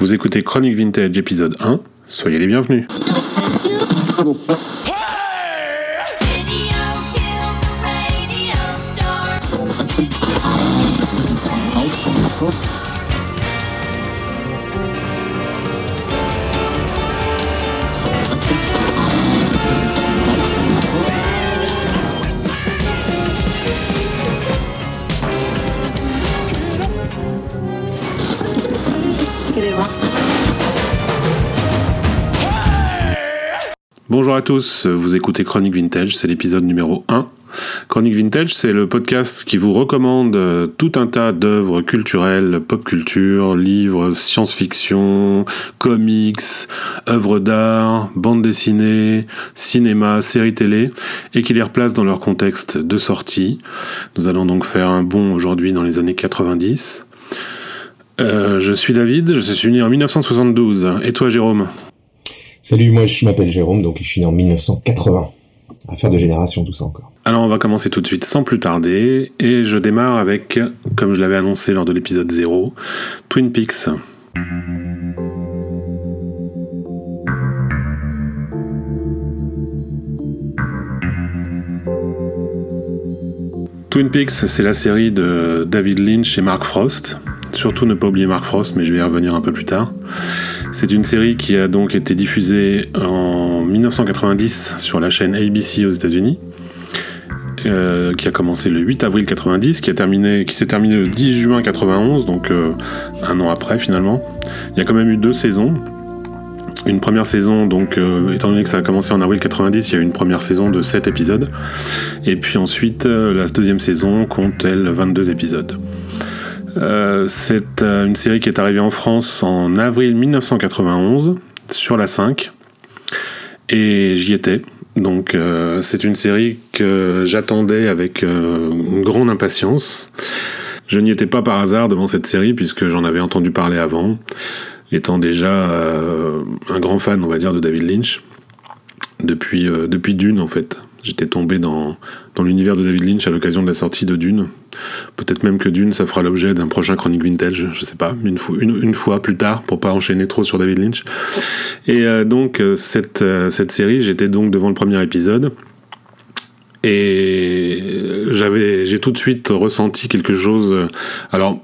Vous écoutez Chronique Vintage épisode 1, soyez les bienvenus. Bonjour à tous, vous écoutez Chronique Vintage, c'est l'épisode numéro 1. Chronique Vintage, c'est le podcast qui vous recommande euh, tout un tas d'œuvres culturelles, pop culture, livres, science-fiction, comics, œuvres d'art, bandes dessinées, cinéma, séries télé, et qui les replace dans leur contexte de sortie. Nous allons donc faire un bond aujourd'hui dans les années 90. Euh, je suis David, je suis né en 1972. Et toi, Jérôme? Salut, moi je m'appelle Jérôme, donc je suis né en 1980. Affaire de génération, tout ça encore. Alors on va commencer tout de suite sans plus tarder, et je démarre avec, comme je l'avais annoncé lors de l'épisode 0, Twin Peaks. Twin Peaks, c'est la série de David Lynch et Mark Frost. Surtout ne pas oublier Mark Frost, mais je vais y revenir un peu plus tard. C'est une série qui a donc été diffusée en 1990 sur la chaîne ABC aux États-Unis. Euh, qui a commencé le 8 avril 90, qui, s'est terminé le 10 juin 91, donc euh, un an après finalement. Il y a quand même eu deux saisons. Une première saison, donc euh, étant donné que ça a commencé en avril 90, il y a eu une première saison de 7 épisodes. Et puis ensuite, la deuxième saison compte, elle, 22 épisodes. Euh, c'est euh, une série qui est arrivée en France en avril 1991 sur la 5 et j'y étais. Donc euh, c'est une série que j'attendais avec une grande impatience. Je n'y étais pas par hasard devant cette série puisque j'en avais entendu parler avant, étant déjà un grand fan, on va dire, de David Lynch depuis, depuis Dune en fait. J'étais tombé dans, dans l'univers de David Lynch à l'occasion de la sortie de Dune. Peut-être même que Dune, ça fera l'objet d'un prochain Chronique Vintage, je sais pas, une, fois, plus tard, pour pas enchaîner trop sur David Lynch. Et euh, donc, euh, cette, euh, cette série, j'étais donc devant le premier épisode. Et j'avais, j'ai tout de suite ressenti quelque chose. Alors,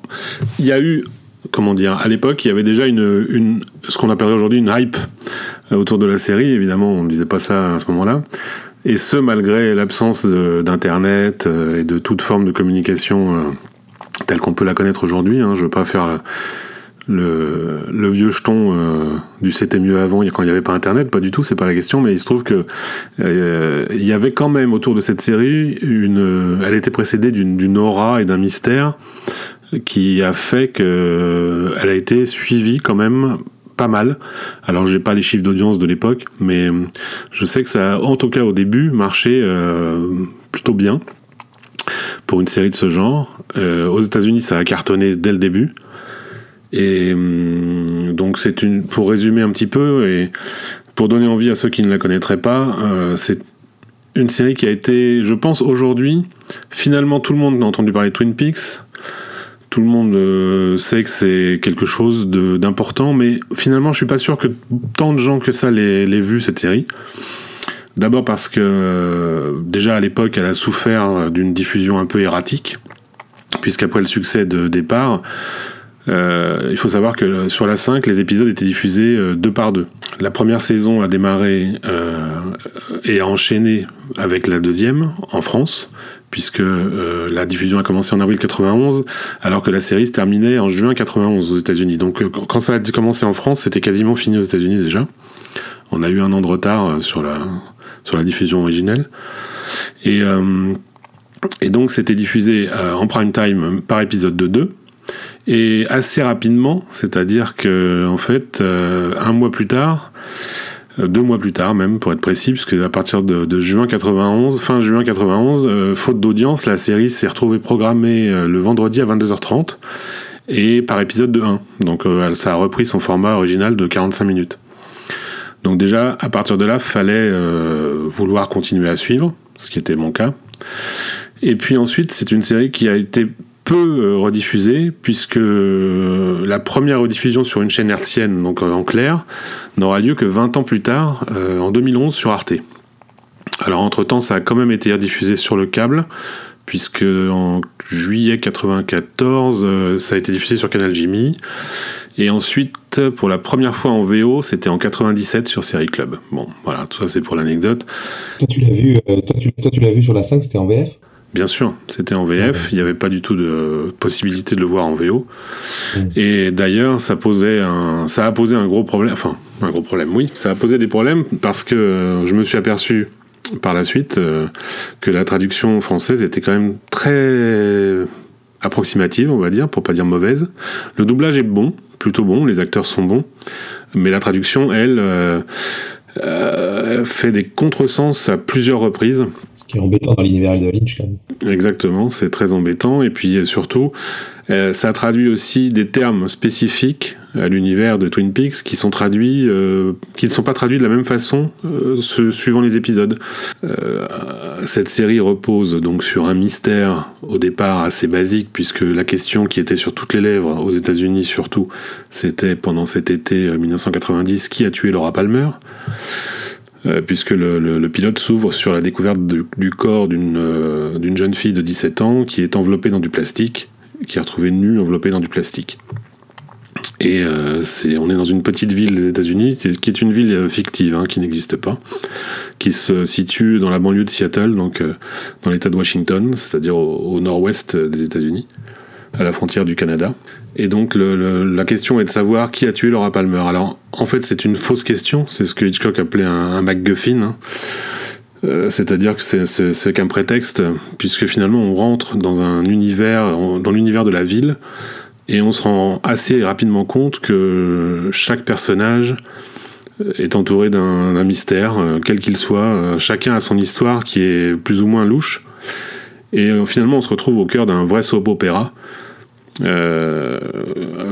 il y a eu comment dire, à l'époque, il y avait déjà une ce qu'on appellerait aujourd'hui une hype autour de la série. Évidemment, on ne disait pas ça à ce moment-là. Et ce, malgré l'absence d'Internet euh, et de toute forme de communication euh, telle qu'on peut la connaître aujourd'hui. Hein. Je veux pas faire le, vieux jeton euh, du c'était mieux avant quand il n'y avait pas Internet, pas du tout, c'est pas la question, mais il se trouve que il y avait quand même autour de cette série une, elle était précédée d'une aura et d'un mystère qui a fait qu'elle a été suivie quand même pas mal. Alors j'ai pas les chiffres d'audience de l'époque, mais je sais que ça, en tout cas au début, marchait euh, plutôt bien pour une série de ce genre. Euh, aux États-Unis, ça a cartonné dès le début. Et hum, donc c'est une, pour résumer un petit peu et pour donner envie à ceux qui ne la connaîtraient pas, euh, c'est une série qui a été, je pense aujourd'hui, finalement tout le monde a entendu parler de Twin Peaks tout le monde euh, sait que c'est quelque chose d'important, mais finalement, je suis pas sûr que tant de gens que ça l'aient vu cette série. D'abord parce que euh, déjà à l'époque, elle a souffert d'une diffusion un peu erratique, puisqu'après le succès de départ, euh, il faut savoir que sur la 5, les épisodes étaient diffusés deux par deux. La première saison a démarré et a enchaîné avec la deuxième en France, puisque euh, la diffusion a commencé en avril 91, alors que la série se terminait en juin 91 aux États-Unis. Donc euh, quand ça a commencé en France, c'était quasiment fini aux États-Unis déjà. On a eu un an de retard euh, sur la, diffusion originelle. Et, et donc c'était diffusé en prime time par épisode de 2. Et assez rapidement, c'est-à-dire que en fait, un mois plus tard, euh, deux mois plus tard même pour être précis, puisque à partir de, juin 91, fin juin 91, euh, faute d'audience, la série s'est retrouvée programmée euh, le vendredi à 22h30 et par épisode de 1. Donc ça a repris son format original de 45 minutes. Donc déjà, à partir de là, fallait vouloir continuer à suivre, ce qui était mon cas. Et puis ensuite, c'est une série qui a été peu rediffusée, puisque la première rediffusion sur une chaîne hertzienne, donc en clair, n'aura lieu que 20 ans plus tard, en 2011, sur Arte. Alors entre-temps, ça a quand même été rediffusé sur le câble, puisque en juillet 94, ça a été diffusé sur Canal Jimmy. Et ensuite, pour la première fois en VO, c'était en 97 sur Série Club. Bon, voilà, tout ça c'est pour l'anecdote. Toi, tu l'as vu, euh, toi, tu, l'as vu sur la 5, c'était en VF Bien sûr, c'était en VF. Il n'y avait pas du tout de possibilité de le voir en VO. Mm. Et d'ailleurs, ça posait un, ça a posé un gros problème. Enfin, un gros problème, oui. Ça a posé des problèmes parce que je me suis aperçu par la suite euh, que la traduction française était quand même très approximative, on va dire, pour pas dire mauvaise. Le doublage est bon, plutôt bon, les acteurs sont bons, mais la traduction, elle, euh, euh, fait des contresens à plusieurs reprises. Ce qui est embêtant dans l'univers de Lynch, quand même. Exactement, c'est très embêtant, et puis surtout, euh, ça traduit aussi des termes spécifiques à l'univers de Twin Peaks qui sont traduits, euh, qui ne sont pas traduits de la même façon euh, suivant les épisodes. cette série repose donc sur un mystère au départ assez basique puisque la question qui était sur toutes les lèvres aux États-Unis surtout, c'était pendant cet été 1990 qui a tué Laura Palmer? puisque le, pilote s'ouvre sur la découverte du corps d'une jeune fille de 17 ans qui est enveloppée dans du plastique qui est retrouvé nu, enveloppé dans du plastique. Et euh, on est dans une petite ville des États-Unis, qui est une ville euh, fictive, hein, qui n'existe pas, qui se situe dans la banlieue de Seattle, donc euh, dans l'État de Washington, c'est-à-dire au, nord-ouest des États-Unis, à la frontière du Canada. Et donc la question est de savoir qui a tué Laura Palmer. Alors en fait c'est une fausse question, c'est ce que Hitchcock appelait un, un MacGuffin. Hein. C'est-à-dire que c'est qu'un prétexte, puisque finalement on rentre dans un univers, dans l'univers de la ville, et on se rend assez rapidement compte que chaque personnage est entouré d'un mystère, euh, quel qu'il soit. Euh, chacun a son histoire qui est plus ou moins louche. Et finalement, on se retrouve au cœur d'un vrai soap opéra euh,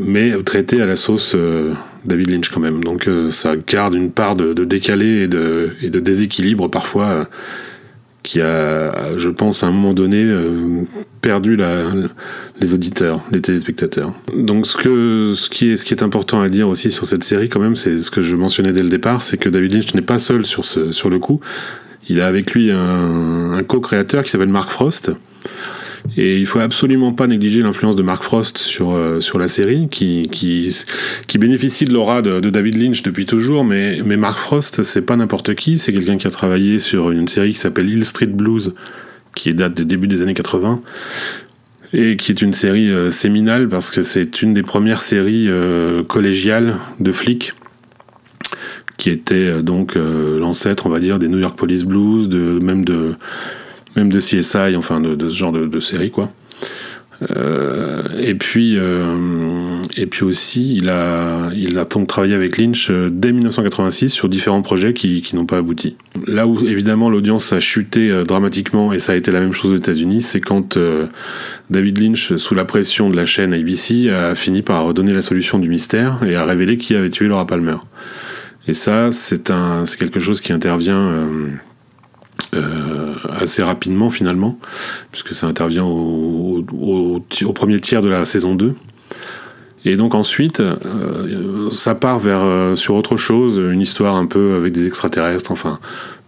mais traité à la sauce euh, David Lynch quand même. Donc euh, ça garde une part de, décalé et de, déséquilibre parfois qui a, je pense, à un moment donné, perdu la, les auditeurs, les téléspectateurs. Donc ce, que, ce, qui est, ce qui est important à dire aussi sur cette série quand même, c'est ce que je mentionnais dès le départ, c'est que David Lynch n'est pas seul sur, ce, sur le coup. Il a avec lui un, un co-créateur qui s'appelle Mark Frost, et il faut absolument pas négliger l'influence de Mark Frost sur, euh, sur la série, qui, qui, bénéficie de l'aura de, David Lynch depuis toujours, mais, mais Mark Frost, c'est pas n'importe qui, c'est quelqu'un qui a travaillé sur une série qui s'appelle Hill Street Blues, qui date des débuts des années 80, et qui est une série euh, séminale parce que c'est une des premières séries euh, collégiales de flics qui était donc l'ancêtre, on va dire, des New York Police Blues, de, même de même de CSI, enfin de, ce genre de, série quoi. Euh, et puis euh, et puis aussi il a il a donc travaillé avec Lynch euh, dès 1986 sur différents projets qui, n'ont pas abouti. Là où évidemment l'audience a chuté dramatiquement et ça a été la même chose aux États-Unis, c'est quand David Lynch sous la pression de la chaîne ABC a fini par donner la solution du mystère et a révélé qui avait tué Laura Palmer. Et ça c'est c'est quelque chose qui intervient euh, assez rapidement finalement, puisque ça intervient au, premier tiers de la saison 2. Et donc ensuite, euh, ça part vers euh, sur autre chose, une histoire un peu avec des extraterrestres, enfin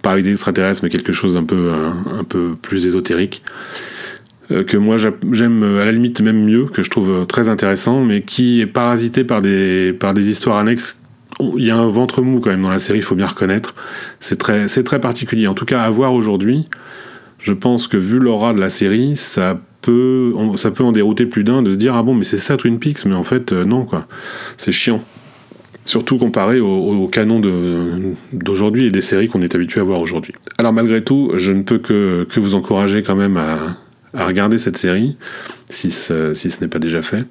pas avec des extraterrestres, mais quelque chose d'un peu un, peu plus ésotérique que moi j'aime à la limite même mieux, que je trouve très intéressant, mais qui est parasité par des par des histoires annexes il y a un ventre mou quand même dans la série, il faut bien reconnaître. C'est très, particulier. En tout cas, à voir aujourd'hui, je pense que vu l'aura de la série, ça peut, en dérouter plus d'un de se dire ah bon, mais c'est ça Twin Peaks, mais en fait euh, non quoi. C'est chiant. Surtout comparé au, canon d'aujourd'hui et des séries qu'on est habitué à voir aujourd'hui. Alors malgré tout, je ne peux que, vous encourager quand même à, regarder cette série, si ce n'est pas déjà fait.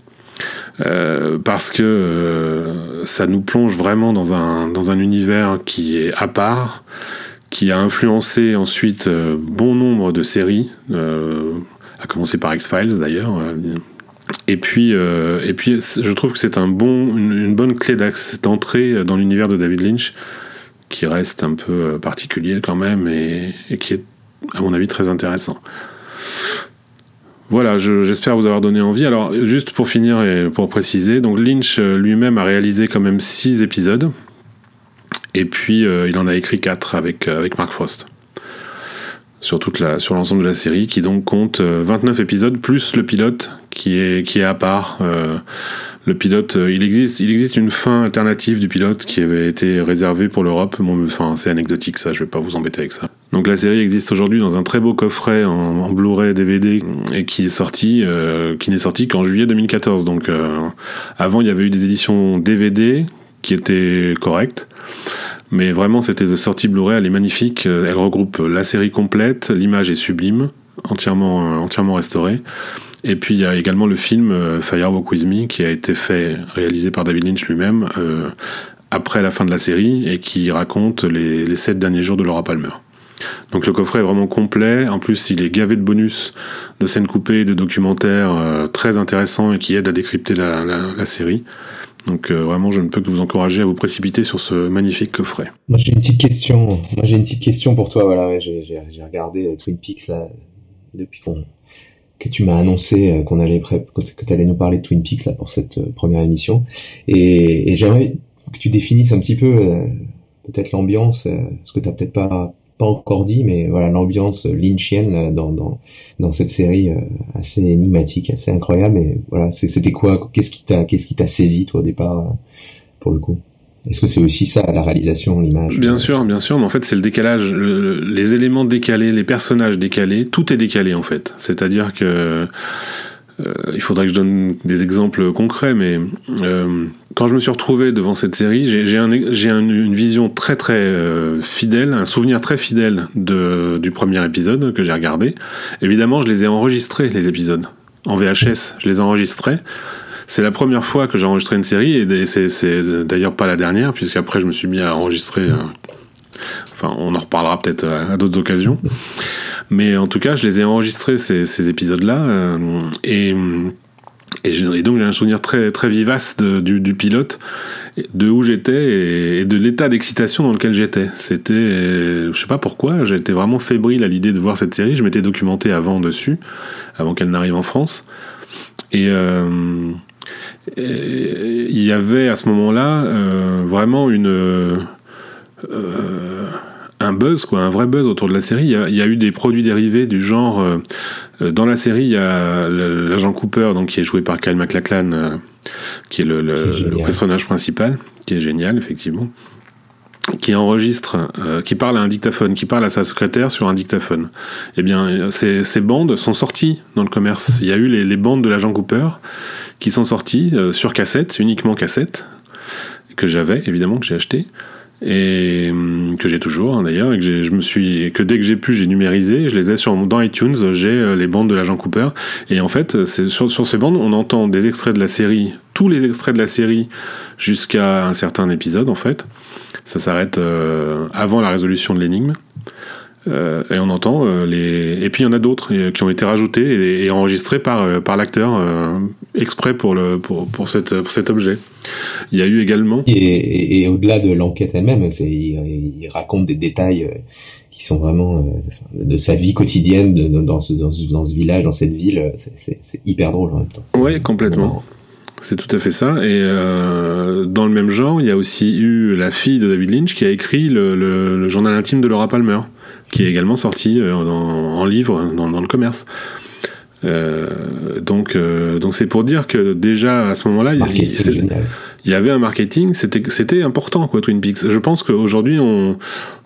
Euh, parce que euh, ça nous plonge vraiment dans un, dans un univers qui est à part, qui a influencé ensuite euh, bon nombre de séries, à commencer par X-Files d'ailleurs. Et puis, et puis, je trouve que c'est un bon, une, bonne clé d'entrée dans l'univers de David Lynch, qui reste un peu particulier quand même et, et qui est, à mon avis, très intéressant. Voilà, j'espère vous avoir donné envie. Alors, juste pour finir et pour préciser, donc Lynch lui-même a réalisé quand même six épisodes. Et puis, il en a écrit quatre avec, avec Mark Frost sur l'ensemble de la série qui donc compte 29 épisodes plus le pilote qui est à part le pilote, euh, il existe, il existe une fin alternative du pilote qui avait été réservée pour l'Europe. Bon, enfin, c'est anecdotique ça, je vais pas vous embêter avec ça. Donc la série existe aujourd'hui dans un très beau coffret en, Blu-ray DVD et qui est sorti, euh, qui n'est sorti qu'en juillet 2014. Donc euh, avant, il y avait eu des éditions DVD qui étaient correctes. Mais vraiment, c'était de sortie Blu-ray, elle est magnifique. Elle regroupe la série complète, l'image est sublime, entièrement, entièrement restaurée. Et puis il y a également le film euh, Firewalk With Me qui a été fait, réalisé par David Lynch lui-même euh, après la fin de la série et qui raconte les, sept derniers jours de Laura Palmer. Donc le coffret est vraiment complet. En plus, il est gavé de bonus, de scènes coupées, de documentaires euh, très intéressants et qui aident à décrypter la, série. Donc vraiment, je ne peux que vous encourager à vous précipiter sur ce magnifique coffret. Moi, j'ai une petite question. Moi, j'ai une petite question pour toi. Voilà, j'ai regardé Twin Peaks là depuis qu'on que tu m'as annoncé euh, qu'on allait que tu allais nous parler de Twin Peaks là pour cette euh, première émission. Et, et j'aimerais que tu définisses un petit peu euh, peut-être l'ambiance ce que tu peut-être pas pas encore dit mais voilà l'ambiance lynchienne dans, dans dans cette série assez énigmatique assez incroyable. Et voilà c'était quoi qu'est-ce qui t'a qu'est-ce qui t'a saisi toi au départ pour le coup? Est-ce que c'est aussi ça, la réalisation, l'image Bien sûr, bien sûr, mais en fait c'est le décalage, les éléments décalés, les personnages décalés, tout est décalé en fait. C'est-à-dire que euh, il faudrait que je donne des exemples concrets, mais euh, quand je me suis retrouvé devant cette série, j'ai un, une vision très très euh, fidèle, un souvenir très fidèle de, du premier épisode que j'ai regardé. Évidemment, je les ai enregistrés les épisodes en VHS, je les ai enregistrés. C'est la première fois que j'ai enregistré une série, et c'est d'ailleurs pas la dernière, puisqu'après je me suis mis à enregistrer. Euh, enfin, on en reparlera peut-être à, d'autres occasions. Mais en tout cas, je les ai enregistrés, ces, épisodes-là, euh, et. Et, donc j'ai un souvenir très, très vivace du, pilote, de où j'étais et, de l'état d'excitation dans lequel j'étais. C'était, je sais pas pourquoi, j'étais vraiment fébrile à l'idée de voir cette série. Je m'étais documenté avant dessus, avant qu'elle n'arrive en France. Et, euh, il y avait à ce moment-là euh, vraiment une euh, un buzz, quoi, un vrai buzz autour de la série. Il y a, eu des produits dérivés du genre. Euh, dans la série, il y a l'agent Cooper, donc qui est joué par Kyle MacLachlan, qui est le, le, personnage principal, qui est génial effectivement, qui enregistre, qui parle à un dictaphone, qui parle à sa secrétaire sur un dictaphone. Eh bien, ces, ces bandes sont sorties dans le commerce. Il y a eu les, les bandes de l'agent Cooper qui sont sortis euh, sur cassette, uniquement cassette, que j'avais évidemment, que j'ai acheté et hum, que j'ai toujours hein, d'ailleurs et que je me suis que dès que j'ai pu j'ai numérisé je les ai sur dans iTunes j'ai euh, les bandes de l'agent Cooper et en fait c'est sur, sur ces bandes on entend des extraits de la série tous les extraits de la série jusqu'à un certain épisode en fait. Ça s'arrête euh, avant la résolution de l'énigme euh, et on entend euh, les. Et puis il y en a d'autres euh, qui ont été rajoutés et, enregistrés par, par l'acteur exprès pour, le, pour, pour, cette, pour cet objet. Il y a eu également. Et, et, au-delà de l'enquête elle-même, il, il, raconte des détails qui sont vraiment de sa vie quotidienne dans, ce, dans, ce, dans, ce, village, dans cette ville. C'est hyper drôle en même temps. Oui, complètement. C'est tout à fait ça. Et euh, dans le même genre, il y a aussi eu la fille de David Lynch qui a écrit le, le, le journal intime de Laura Palmer qui est également sorti euh, en livre dans, le commerce. Euh, donc, euh, donc c'est pour dire que déjà à ce moment-là, il, y avait un marketing, c'était, c'était important quoi, Twin Peaks. Je pense qu'aujourd'hui on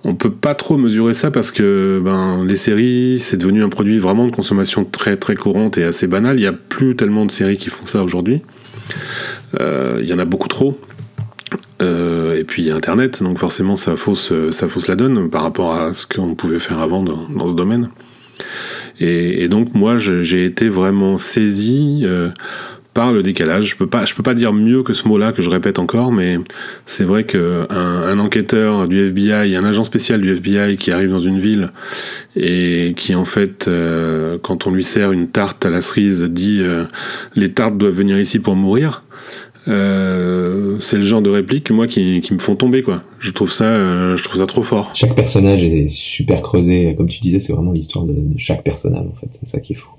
on peut pas trop mesurer ça parce que ben les séries c'est devenu un produit vraiment de consommation très très courante et assez banal. Il y a plus tellement de séries qui font ça aujourd'hui. Il y en a beaucoup trop. Euh, et puis il y a Internet, donc forcément ça fausse, ça la donne par rapport à ce qu'on pouvait faire avant dans, ce domaine. Et, donc moi j'ai été vraiment saisi euh, le décalage. Je peux pas, je peux pas dire mieux que ce mot-là que je répète encore, mais c'est vrai qu'un un enquêteur du FBI, un agent spécial du FBI qui arrive dans une ville et qui en fait, euh, quand on lui sert une tarte à la cerise, dit les tartes doivent venir ici pour mourir. Euh, c'est le genre de réplique moi qui, qui, me font tomber quoi. Je trouve ça, euh, je trouve ça trop fort. Chaque personnage est super creusé, comme tu disais, c'est vraiment l'histoire de, chaque personnage en fait. C'est ça qui est fou.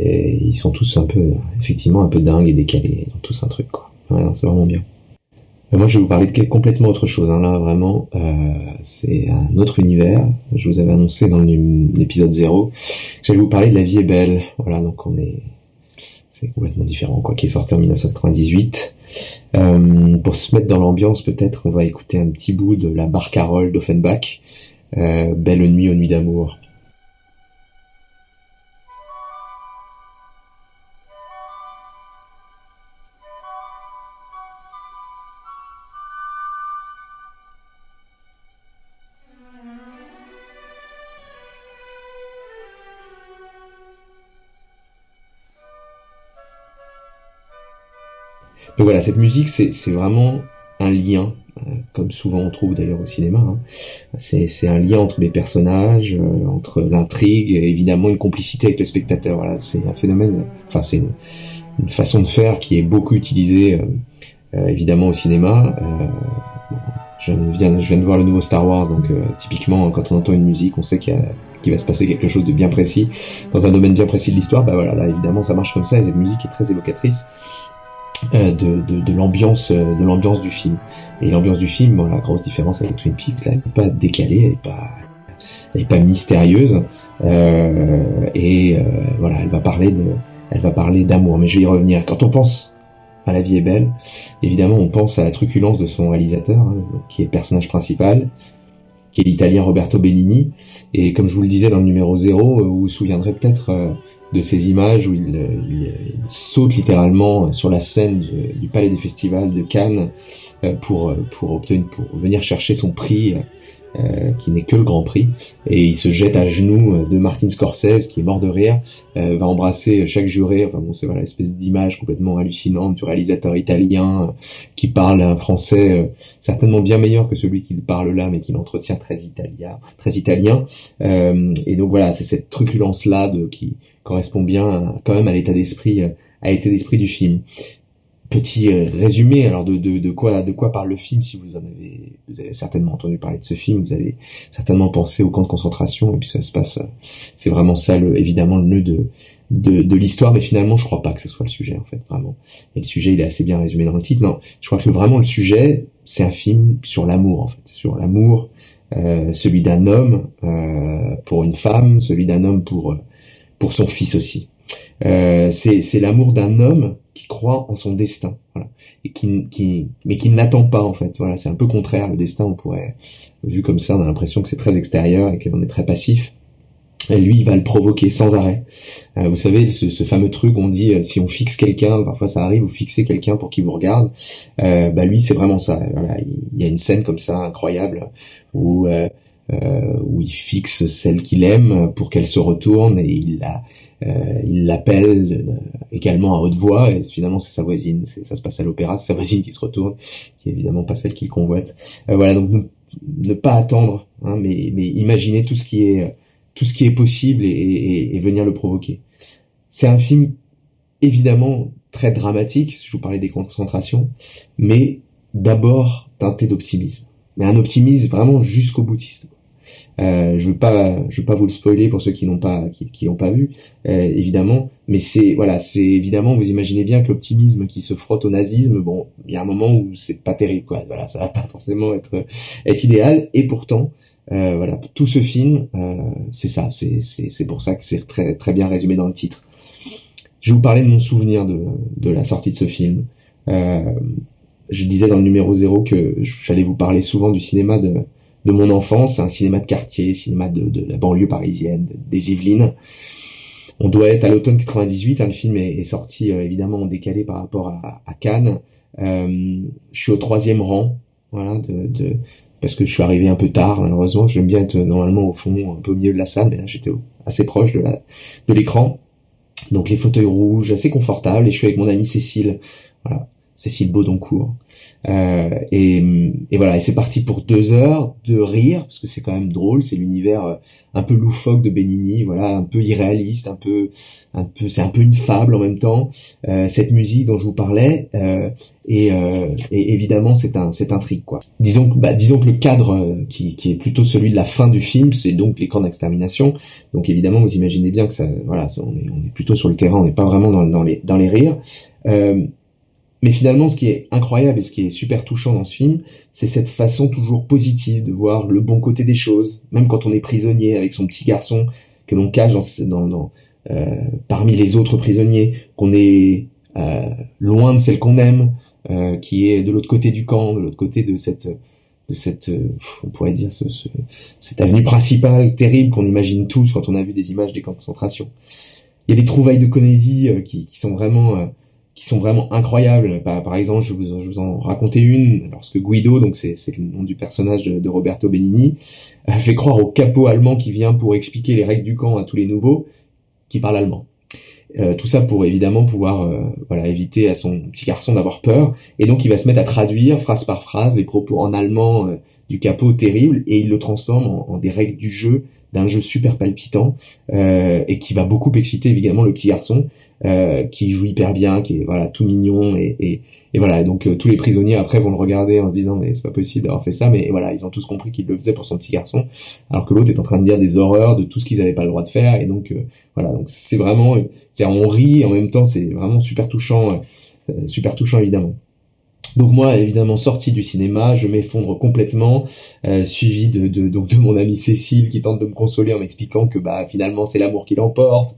Et ils sont tous un peu, effectivement, un peu dingues et décalés. Ils ont tous un truc, quoi. c'est vraiment bien. moi, je vais vous parler de complètement autre chose. Hein. Là, vraiment, euh, c'est un autre univers. Je vous avais annoncé dans l'épisode 0 j'allais vous parler de La vie est belle. Voilà, donc on est, c'est complètement différent, quoi, qui est sorti en 1998. Euh, pour se mettre dans l'ambiance, peut-être, on va écouter un petit bout de la barcarolle d'Offenbach, euh, Belle nuit aux nuits d'amour. Donc voilà, cette musique, c'est vraiment un lien, euh, comme souvent on trouve d'ailleurs au cinéma. Hein. C'est un lien entre les personnages, euh, entre l'intrigue, et évidemment une complicité avec le spectateur. Voilà, c'est un phénomène, enfin c'est une, façon de faire qui est beaucoup utilisée euh, évidemment au cinéma. je, viens, de voir le nouveau Star Wars, donc typiquement quand on entend une musique, on sait qu'il va se passer quelque chose de bien précis dans un domaine bien précis de l'histoire. Bah voilà, là évidemment ça marche comme ça et cette musique est très évocatrice. Euh, de, de, de l'ambiance euh, de l'ambiance du film. Et l'ambiance du film bon, la grosse différence avec Twin Peaks là, elle n'est pas décalée elle n'est pas elle est pas mystérieuse. Euh, et euh, voilà elle va parler de elle va parler d'amour. Mais je vais y revenir. Quand on pense à la vie est belle évidemment on pense à la truculence de son réalisateur hein, qui est personnage principal qui est l'italien Roberto Benigni. Et comme je vous le disais dans le numéro 0 vous vous souviendrez peut-être de ces images où il, il, saute littéralement sur la scène du, Palais des Festivals de Cannes euh, pour pour obtenir pour venir chercher son prix euh, qui n'est que le Grand Prix et il se jette à genoux de Martin Scorsese qui est mort de rire euh, va embrasser chaque juré enfin bon c'est voilà espèce d'image complètement hallucinante du réalisateur italien qui parle un français certainement bien meilleur que celui qu'il parle là mais qui l'entretient très italien très italien et donc voilà c'est cette truculence là de qui correspond bien quand même à l'état d'esprit, euh, à l'état d'esprit du film. Petit euh, résumé alors de, de, de, quoi de quoi parle le film si vous en avez vous avez certainement entendu parler de ce film vous avez certainement pensé au camp de concentration et puis ça se passe c'est vraiment ça le, évidemment le nœud de de, de l'histoire mais finalement je crois pas que ce soit le sujet en fait vraiment et le sujet il est assez bien résumé dans le titre non je crois que vraiment le sujet c'est un film sur l'amour en fait sur l'amour euh, celui d'un homme euh, pour une femme celui d'un homme pour pour son fils aussi. Euh, c'est l'amour d'un homme qui croit en son destin, voilà, et qui, qui mais qui ne l'attend pas en fait. Voilà, c'est un peu contraire. Le destin, on pourrait vu comme ça, on a l'impression que c'est très extérieur et qu'on est très passif. Et lui, il va le provoquer sans arrêt. Euh, vous savez, ce, ce, fameux truc, on dit euh, si on fixe quelqu'un, parfois ça arrive, vous fixez quelqu'un pour qu'il vous regarde. Euh, bah lui, c'est vraiment ça. Voilà, il y a une scène comme ça incroyable où où il fixe celle qu'il aime pour qu'elle se retourne et il la il l'appelle euh, également à haute voix et finalement c'est sa voisine ça se passe à l'opéra c'est sa voisine qui se retourne qui est évidemment pas celle qu'il convoite. Voilà donc ne, pas attendre hein, mais mais imaginer tout ce qui est tout ce qui est possible et, et venir le provoquer. C'est un film évidemment très dramatique je vous parlais des concentrations mais d'abord teinté d'optimisme. Mais un optimisme vraiment jusqu'au boutiste euh, je veux pas, je veux pas vous le spoiler pour ceux qui n'ont pas, qui, qui l'ont pas vu, euh, évidemment. Mais c'est, voilà, c'est évidemment, vous imaginez bien que l'optimisme qui se frotte au nazisme, bon, il y a un moment où c'est pas terrible, quoi. Voilà, ça va pas forcément être, être idéal. Et pourtant, euh, voilà, tout ce film, euh, c'est ça, c'est, c'est, pour ça que c'est très, très bien résumé dans le titre. Je vais vous parler de mon souvenir de, de la sortie de ce film. Euh, je disais dans le numéro 0 que j'allais vous parler souvent du cinéma de, de mon enfance, un cinéma de quartier, cinéma de, de la banlieue parisienne, des Yvelines. On doit être à l'automne 98, hein, le film est, sorti euh, évidemment décalé par rapport à, à Cannes. Euh, je suis au troisième rang, voilà, de, de, parce que je suis arrivé un peu tard malheureusement. J'aime bien être normalement au fond, un peu au milieu de la salle, mais là j'étais assez proche de de l'écran. Donc les fauteuils rouges, assez confortables, et je suis avec mon amie Cécile, voilà, Cécile Baudoncourt. Euh, et et voilà, et c'est parti pour deux heures de rire, parce que c'est quand même drôle, c'est l'univers euh, un peu loufoque de Benigni, voilà, un peu irréaliste, un peu, un peu, c'est un peu une fable en même temps. Euh, cette musique dont je vous parlais, euh, et, et, évidemment c'est un, c'est un quoi. Disons que, bah, disons que le cadre qui, qui est plutôt celui de la fin du film, c'est donc les camps d'extermination. Donc évidemment, vous imaginez bien que ça, voilà, on est, on est plutôt sur le terrain, on n'est pas vraiment dans, dans les, dans les rires. Euh, mais finalement, ce qui est incroyable et ce qui est super touchant dans ce film, c'est cette façon toujours positive de voir le bon côté des choses, même quand on est prisonnier avec son petit garçon que l'on cache dans, dans, euh, parmi les autres prisonniers, qu'on est euh, loin de celle qu'on aime, euh, qui est de l'autre côté du camp, de l'autre côté de cette de cette, euh, on pourrait dire, ce, ce, cette avenue principale terrible qu'on imagine tous quand on a vu des images des camps de concentration. Il y a des trouvailles de comédie euh, qui, qui sont vraiment euh, qui sont vraiment incroyables. Par, exemple, je vous, vous en racontais une, lorsque Guido, donc c'est le nom du personnage de, Roberto Benigni, fait croire au capot allemand qui vient pour expliquer les règles du camp à tous les nouveaux, qui parlent allemand. Euh, tout ça pour évidemment pouvoir euh, éviter à son petit garçon d'avoir peur et donc il va se mettre à traduire phrase par phrase les propos en allemand euh, du capot terrible et il le transforme en des règles du jeu d'un jeu super palpitant et qui va beaucoup exciter évidemment le petit garçon euh, qui joue hyper bien, qui est voilà tout mignon et, et, et voilà. Donc euh, tous les prisonniers après vont le regarder en se disant mais c'est pas possible d'avoir fait ça, mais voilà ils ont tous compris qu'il le faisait pour son petit garçon, alors que l'autre est en train de dire des horreurs de tout ce qu'ils n'avaient pas le droit de faire et donc euh, voilà donc c'est vraiment c'est on rit en même temps c'est vraiment super touchant, super touchant évidemment. Donc moi, évidemment, sorti du cinéma, je m'effondre complètement, euh, suivi de, donc de mon amie Cécile qui tente de me consoler en m'expliquant que bah finalement c'est l'amour qui l'emporte.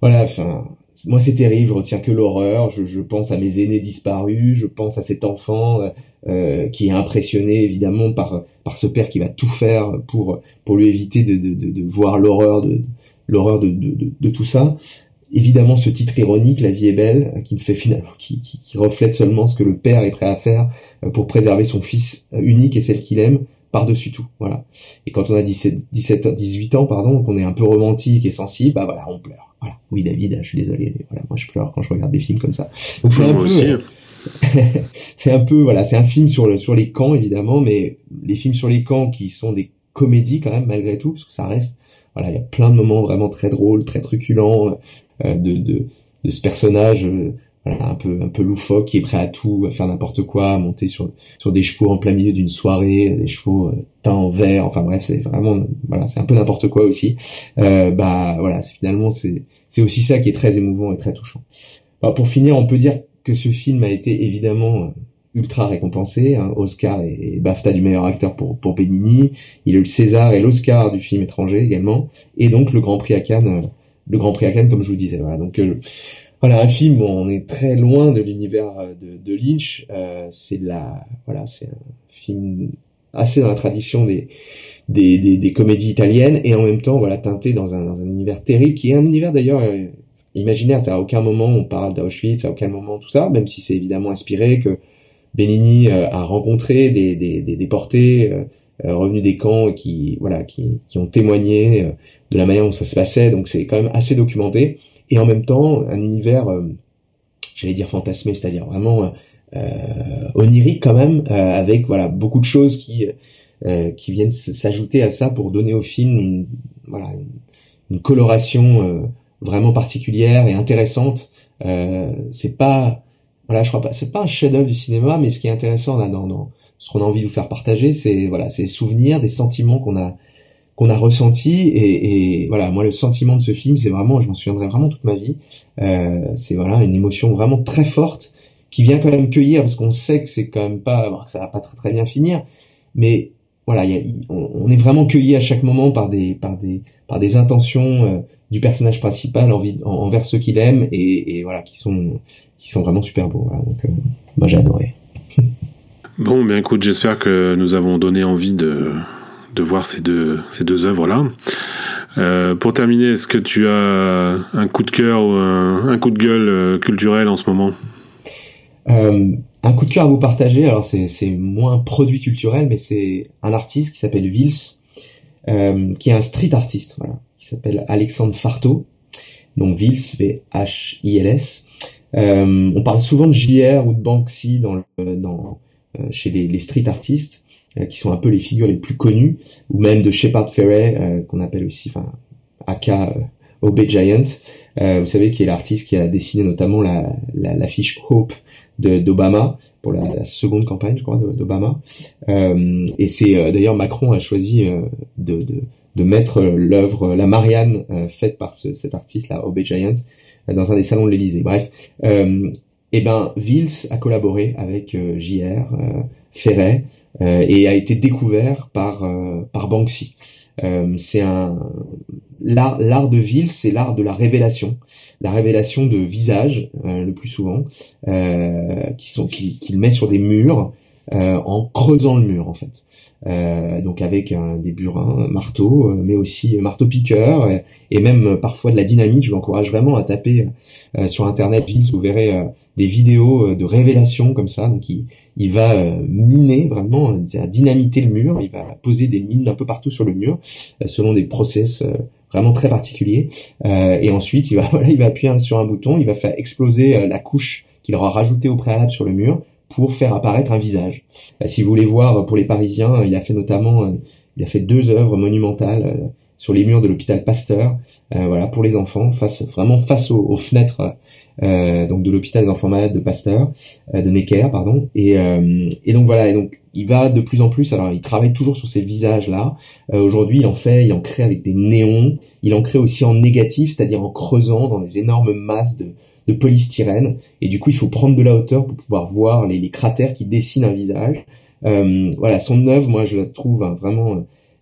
Voilà, enfin moi c'est terrible, je retiens que l'horreur, je, pense à mes aînés disparus, je pense à cet enfant euh, euh, qui est impressionné évidemment par par ce père qui va tout faire pour pour lui éviter de, de, de, voir l'horreur de l'horreur de, de, tout ça. Évidemment, ce titre ironique, La vie est belle, qui ne fait finalement, qui, qui, qui, reflète seulement ce que le père est prêt à faire euh, pour préserver son fils unique et celle qu'il aime par-dessus tout, voilà. Et quand on a 17, 17, 18 ans, pardon, qu'on est un peu romantique et sensible, bah voilà, on pleure. Voilà. Oui, David, je suis désolé, mais voilà, moi je pleure quand je regarde des films comme ça. Donc c'est un peu, aussi. c'est un peu, voilà, c'est un film sur le, sur les camps évidemment, mais les films sur les camps qui sont des comédies quand même malgré tout, parce que ça reste, voilà, il y a plein de moments vraiment très drôles, très truculents euh, de, de, de ce personnage. Euh, un peu un peu loufoque, qui est prêt à tout, à faire n'importe quoi, à monter sur sur des chevaux en plein milieu d'une soirée, des chevaux euh, teints en vert, enfin bref, c'est vraiment voilà, c'est un peu n'importe quoi aussi. Euh, bah voilà, c'est finalement c'est c'est aussi ça qui est très émouvant et très touchant. Alors, pour finir, on peut dire que ce film a été évidemment euh, ultra récompensé, hein, Oscar et, BAFTA du meilleur acteur pour pour Benigni, il a eu le César et l'Oscar du film étranger également, et donc le Grand Prix à Cannes, le Grand Prix à Cannes comme je vous disais. Voilà, donc voilà, un film, on est très loin de l'univers euh, de, de, Lynch. Euh, c'est la, voilà, c'est un film assez dans la tradition des, des, des, des, comédies italiennes et en même temps, voilà, teinté dans un, dans un univers terrible qui est un univers d'ailleurs euh, imaginaire. À aucun moment on parle d'Auschwitz, à aucun moment tout ça, même si c'est évidemment inspiré que Benigni euh, a rencontré des, des, des déportés euh, revenus des camps qui, voilà, qui, qui ont témoigné de la manière dont ça se passait. Donc c'est quand même assez documenté et en même temps un univers, euh, j'allais dire fantasmé, c'est-à-dire vraiment euh, onirique quand même, euh, avec voilà beaucoup de choses qui qui viennent s'ajouter à ça pour donner au film une, voilà une, coloration vraiment particulière et intéressante. c'est pas voilà, je crois pas, c'est pas un chef-d'œuvre du cinéma, mais ce qui est intéressant là dans, dans ce qu'on a envie de vous faire partager, c'est voilà, c'est souvenirs, des sentiments qu'on a qu'on a ressenti et, voilà moi le sentiment de ce film c'est vraiment je m'en souviendrai vraiment toute ma vie. Euh, c'est voilà une émotion vraiment très forte qui vient quand même cueillir parce qu'on sait que c'est quand même pas que ça va pas très très bien finir. Mais voilà on, est vraiment cueilli à chaque moment par des par des par des intentions euh, du personnage principal envers, ceux qu'il aime et, voilà qui sont qui sont vraiment super beaux. Donc euh, moi j'ai adoré bon bien écoute j'espère que nous avons donné envie de voir ces deux, œuvres-là. Euh, pour terminer, est-ce que tu as un coup de cœur ou un, coup de gueule euh, culturel en ce moment? Euh, Un coup de cœur à vous partager, alors c'est moins produit culturel, mais c'est un artiste qui s'appelle Vils, qui est un street artiste, voilà, qui s'appelle Alexandre Farto, donc Vils, V-H-I-L-S. on parle souvent de JR ou de Banksy dans, dans chez les, les, street artistes, qui sont un peu les figures les plus connues, ou même de Shepard Ferret, qu'on appelle aussi, enfin, aka Obey Giant, vous savez, qui est l'artiste qui a dessiné notamment la, la, la Hope d'Obama pour la, seconde campagne, je crois, d'Obama. Euh, et c'est d'ailleurs Macron a choisi de, de, de mettre l'œuvre La Marianne faite par ce, cet artiste là, Obey Giant, dans un des salons de l'Élysée. Bref, euh, eh ben Vils a collaboré avec euh, JR, euh, Ferret, euh, et a été découvert par par Banksy. c'est un l'art de Vils, c'est l'art de la révélation, la révélation de visages le plus souvent, qui sont qu'il met sur des murs en creusant le mur en fait. Euh, donc avec des burins, marteau, mais aussi marteau piqueur et, même parfois de la dynamite. Je vous encourage vraiment à taper sur internet vous verrez des vidéos de révélation comme ça. Donc il, il va miner vraiment, à dynamiter le mur. Il va poser des mines un peu partout sur le mur selon des process vraiment très particuliers. et ensuite il va voilà, il va appuyer sur un bouton, il va faire exploser la couche qu'il aura rajoutée au préalable sur le mur pour faire apparaître un visage. Euh, si vous voulez voir pour les Parisiens, il a fait notamment, euh, il a fait deux œuvres monumentales euh, sur les murs de l'hôpital Pasteur, voilà pour les enfants, face vraiment face aux, fenêtres donc de l'hôpital des enfants malades de Pasteur, de Necker pardon, et, et donc voilà, et donc il va de plus en plus, alors il travaille toujours sur ces visages là. Aujourd'hui, il en fait, il en crée avec des néons, il en crée aussi en négatif, c'est-à-dire en creusant dans des énormes masses de de polystyrène. Et du coup, il faut prendre de la hauteur pour pouvoir voir les, cratères qui dessinent un visage. Euh, voilà, son œuvre, moi, je la trouve hein, vraiment euh,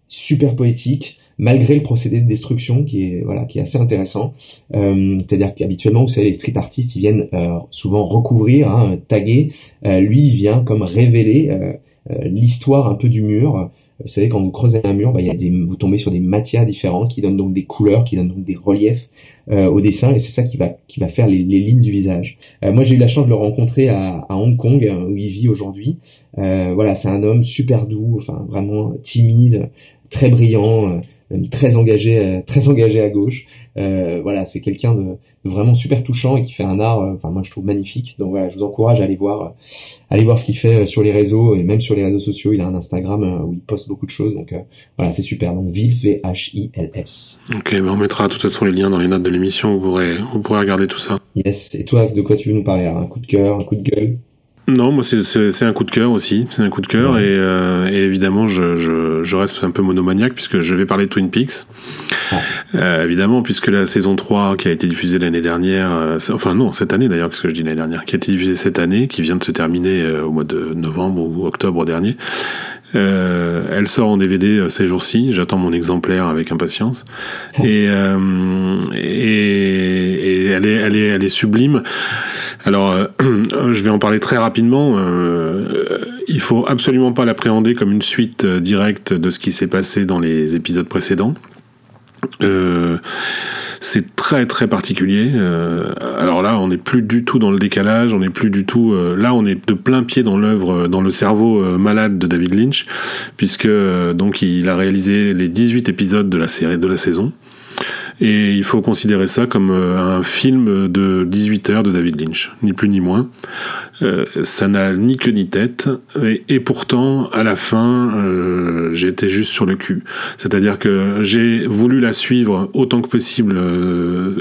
super poétique, malgré le procédé de destruction qui est voilà qui est assez intéressant. Euh, C'est-à-dire qu'habituellement, vous savez, les street artistes, ils viennent euh, souvent recouvrir, hein, taguer. lui, il vient comme révéler l'histoire un peu du mur. Vous savez, quand vous creusez un mur, bah, y a des, vous tombez sur des matières différentes qui donnent donc des couleurs, qui donnent donc des reliefs euh, au dessin, et c'est ça qui va qui va faire les, les lignes du visage. Euh, moi, j'ai eu la chance de le rencontrer à, à Hong Kong, où il vit aujourd'hui. Euh, voilà, c'est un homme super doux, enfin vraiment timide, très brillant très engagé, euh, très engagé à gauche. Euh, voilà, c'est quelqu'un de, vraiment super touchant et qui fait un art, euh, enfin moi je trouve magnifique. Donc voilà, je vous encourage à aller voir, aller voir ce qu'il fait sur les réseaux et même sur les réseaux sociaux. Il a un Instagram où il poste beaucoup de choses. Donc voilà, c'est super. Donc Vils V H I L S. Ok, mais on mettra de toute façon les liens dans les notes de l'émission. Vous pourrez, vous pourrez regarder tout ça. Yes. Et toi, de quoi tu veux nous parler Un coup de cœur, un coup de gueule? Non, moi c'est un coup de cœur aussi, c'est un coup de cœur et, euh, et, évidemment je, je, je, reste un peu monomaniaque puisque je vais parler de Twin Peaks. Ah. Euh, évidemment puisque la saison 3 qui a été diffusée l'année dernière, euh, enfin non cette année d'ailleurs, qu'est-ce que je dis l'année dernière, qui a été diffusée cette année, qui vient de se terminer euh, au mois de novembre ou octobre dernier, euh, elle sort en DVD ces jours-ci. J'attends mon exemplaire avec impatience. Et, euh, et, et, elle, est, elle, est, elle est sublime. Alors, euh, je vais en parler très rapidement. Euh, il faut absolument pas l'appréhender comme une suite euh, directe de ce qui s'est passé dans les épisodes précédents. c'est très très particulier. alors là, on n'est plus du tout dans le décalage, on n'est plus du tout. là, on est de plein pied dans l'œuvre, dans le cerveau malade de David Lynch, puisque donc il a réalisé les 18 épisodes de la série de la saison. Et il faut considérer ça comme euh, un film de 18 heures de David Lynch, ni plus ni moins. Euh, ça n'a ni queue ni tête, et, pourtant, à la fin, euh, j'étais juste sur le cul. C'est-à-dire que j'ai voulu la suivre autant que possible,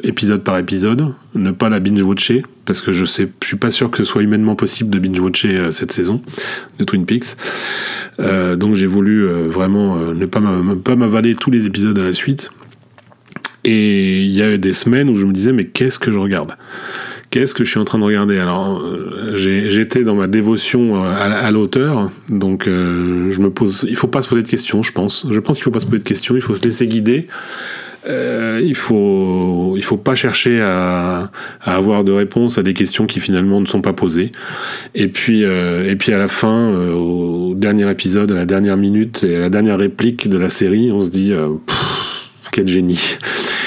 épisode par épisode, ne pas la binge-watcher, parce que je sais, je suis pas sûr que ce soit humainement possible de binge-watcher cette saison de Twin Peaks. donc j'ai voulu vraiment ne pas m'avaler tous les épisodes à la suite. Et il y a eu des semaines où je me disais, mais qu'est-ce que je regarde? Qu'est-ce que je suis en train de regarder? Alors, euh, j'étais dans ma dévotion euh, à, l'auteur, donc euh, je me pose. Il faut pas se poser de questions, je pense. Je pense qu'il faut pas se poser de questions. Il faut se laisser guider. Il faut il faut pas chercher à, avoir de réponses à des questions qui finalement ne sont pas posées. Et puis et puis à la fin, au dernier épisode, à la dernière minute et à la dernière réplique de la série, on se dit quel génie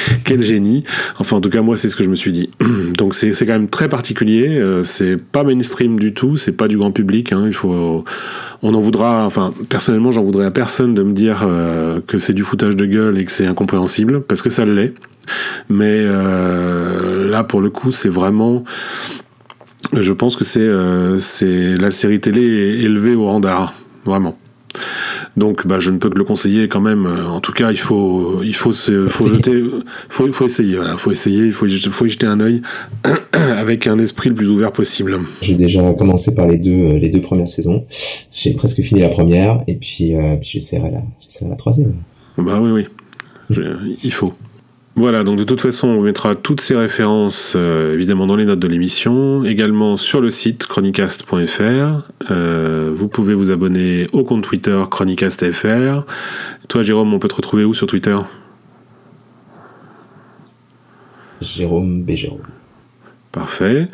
quel génie. Enfin, en tout cas, moi, c'est ce que je me suis dit. Donc, c'est quand même très particulier. Euh, c'est pas mainstream du tout. C'est pas du grand public. Hein. Il faut, on en voudra. Enfin, personnellement, j'en voudrais à personne de me dire euh, que c'est du foutage de gueule et que c'est incompréhensible, parce que ça l'est. Mais euh, là, pour le coup, c'est vraiment je pense que c'est c'est la série télé élevée au rang d'art, vraiment. Donc, bah, je ne peux que le conseiller quand même. En tout cas, il faut, il faut se, faut jeter, faut, faut essayer. Voilà, faut essayer. Il faut, faut y jeter un œil avec un esprit le plus ouvert possible. J'ai déjà commencé par les deux, les deux premières saisons. J'ai presque fini la première et puis, euh, puis j'essaierai la, j'essaierai la troisième. Bah oui, oui. il faut. Voilà, donc de toute façon, on mettra toutes ces références euh, évidemment dans les notes de l'émission, également sur le site chronicast.fr. Euh, vous pouvez vous abonner au compte Twitter chronicast.fr. Toi, Jérôme, on peut te retrouver où sur Twitter? Jérôme B. Jérôme. Parfait.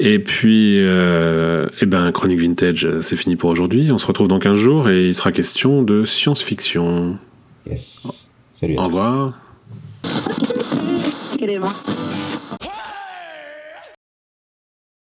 Et puis, euh, eh ben, Chronique Vintage, c'est fini pour aujourd'hui. On se retrouve dans 15 jours et il sera question de science-fiction. Yes. Salut. Au revoir. negative